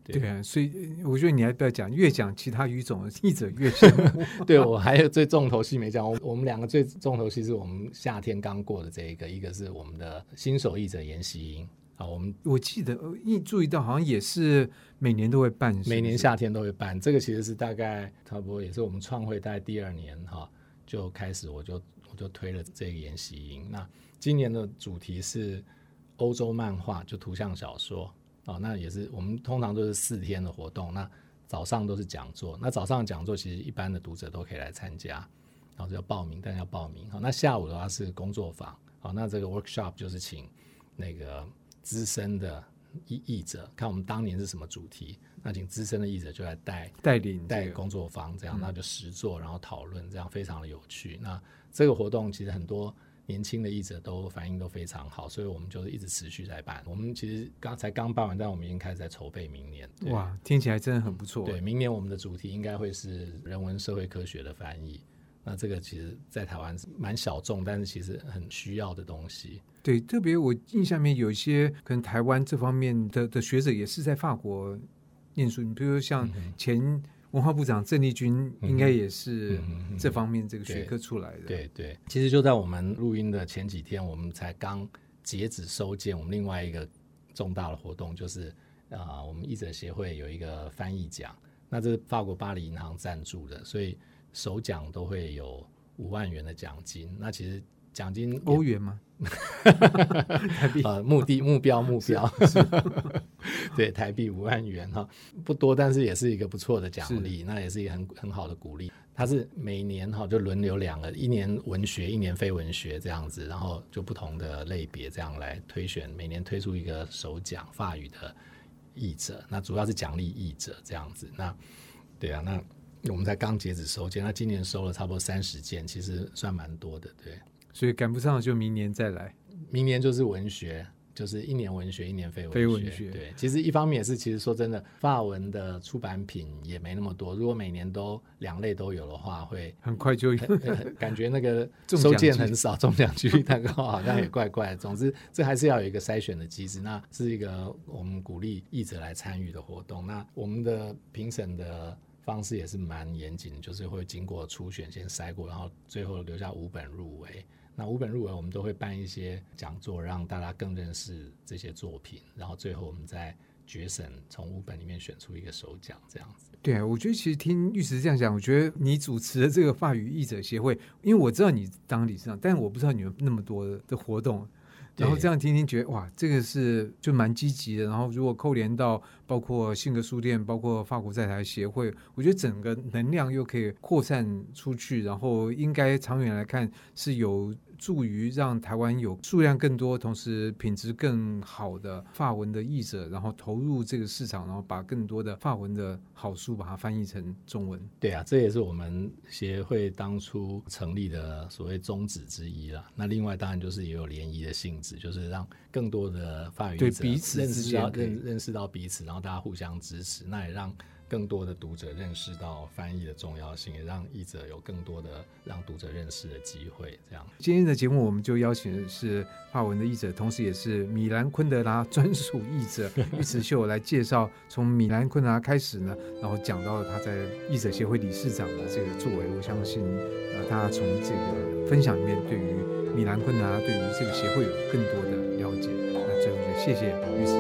Speaker 3: 对，
Speaker 2: 对啊，所以我觉得你还不要讲，越讲其他语种译者越羡慕。
Speaker 3: 对，我还有最重头戏没讲，我我们两个最重头戏是我们夏天刚过的这一个，一个是我们的新手译者研习营啊，我们
Speaker 2: 我记得一注意到好像也是每年都会办是是，
Speaker 3: 每年夏天都会办，这个其实是大概差不多也是我们创会大概第二年哈就开始，我就我就推了这个研习营。那今年的主题是欧洲漫画，就图像小说。哦，那也是我们通常都是四天的活动，那早上都是讲座，那早上讲座其实一般的读者都可以来参加，然后就要报名，但要报名。好，那下午的话是工作坊，好，那这个 workshop 就是请那个资深的译译者，看我们当年是什么主题，那请资深的译者就来带
Speaker 2: 带领
Speaker 3: 带工作坊，这样那就实做，然后讨论，这样非常的有趣。那这个活动其实很多。年轻的译者都反应都非常好，所以我们就是一直持续在办。我们其实刚才刚办完，但我们已经开始在筹备明年。
Speaker 2: 哇，听起来真的很不错。
Speaker 3: 对，明年我们的主题应该会是人文社会科学的翻译。那这个其实，在台湾是蛮小众，但是其实很需要的东西。
Speaker 2: 对，特别我印象里面有一些可能台湾这方面的的学者也是在法国念书，你比如说像前。嗯文化部长郑丽君应该也是这方面这个学科出来的。
Speaker 3: 嗯嗯嗯、对，对对，其实就在我们录音的前几天，我们才刚截止收件。我们另外一个重大的活动就是啊、呃，我们译者协会有一个翻译奖，那这是法国巴黎银行赞助的，所以首奖都会有五万元的奖金。那其实奖金
Speaker 2: 欧元
Speaker 3: 吗？呃，目的目标目标，对，台币五万元哈，不多，但是也是一个不错的奖励，那也是一个很很好的鼓励。它是每年哈就轮流两个，一年文学，一年非文学这样子，然后就不同的类别这样来推选，每年推出一个首奖法语的译者，那主要是奖励译者这样子。那对啊，那我们才刚截止收件，那今年收了差不多三十件，其实算蛮多的，对。
Speaker 2: 所以赶不上就明年再来，
Speaker 3: 明年就是文学，就是一年文学，一年非文学。
Speaker 2: 非文学
Speaker 3: 对，其实一方面也是，其实说真的，法文的出版品也没那么多。如果每年都两类都有的话，会
Speaker 2: 很快就
Speaker 3: 感觉那个 收件很少，中奖几率太高，好像也怪怪的。总之，这还是要有一个筛选的机制。那是一个我们鼓励译者来参与的活动。那我们的评审的方式也是蛮严谨，就是会经过初选先筛过，然后最后留下五本入围。那五本入围，我们都会办一些讲座，让大家更认识这些作品，然后最后我们再决审，从五本里面选出一个首奖，这样子。
Speaker 2: 对啊，我觉得其实听律师这样讲，我觉得你主持的这个法语译者协会，因为我知道你当理事长，但我不知道你有那么多的活动。然后这样听听，觉得哇，这个是就蛮积极的。然后如果扣连到包括性格书店，包括法国在台协会，我觉得整个能量又可以扩散出去。然后应该长远来看是有。助于让台湾有数量更多，同时品质更好的法文的译者，然后投入这个市场，然后把更多的法文的好书把它翻译成中文。
Speaker 3: 对啊，这也是我们协会当初成立的所谓宗旨之一啦。那另外当然就是也有联谊的性质，就是让更多的法语译者
Speaker 2: 彼此
Speaker 3: 认识到认认识到彼此，然后大家互相支持，那也让。更多的读者认识到翻译的重要性，也让译者有更多的让读者认识的机会。这样，
Speaker 2: 今天的节目我们就邀请的是法文的译者，同时也是米兰昆德拉专属译者尉迟秀来介绍从米兰昆德拉开始呢，然后讲到他在译者协会理事长的这个作为。我相信，呃，他从这个分享里面对于。米兰昆德拉对于这个协会有更多的了解。那最后就谢谢尉
Speaker 3: 迟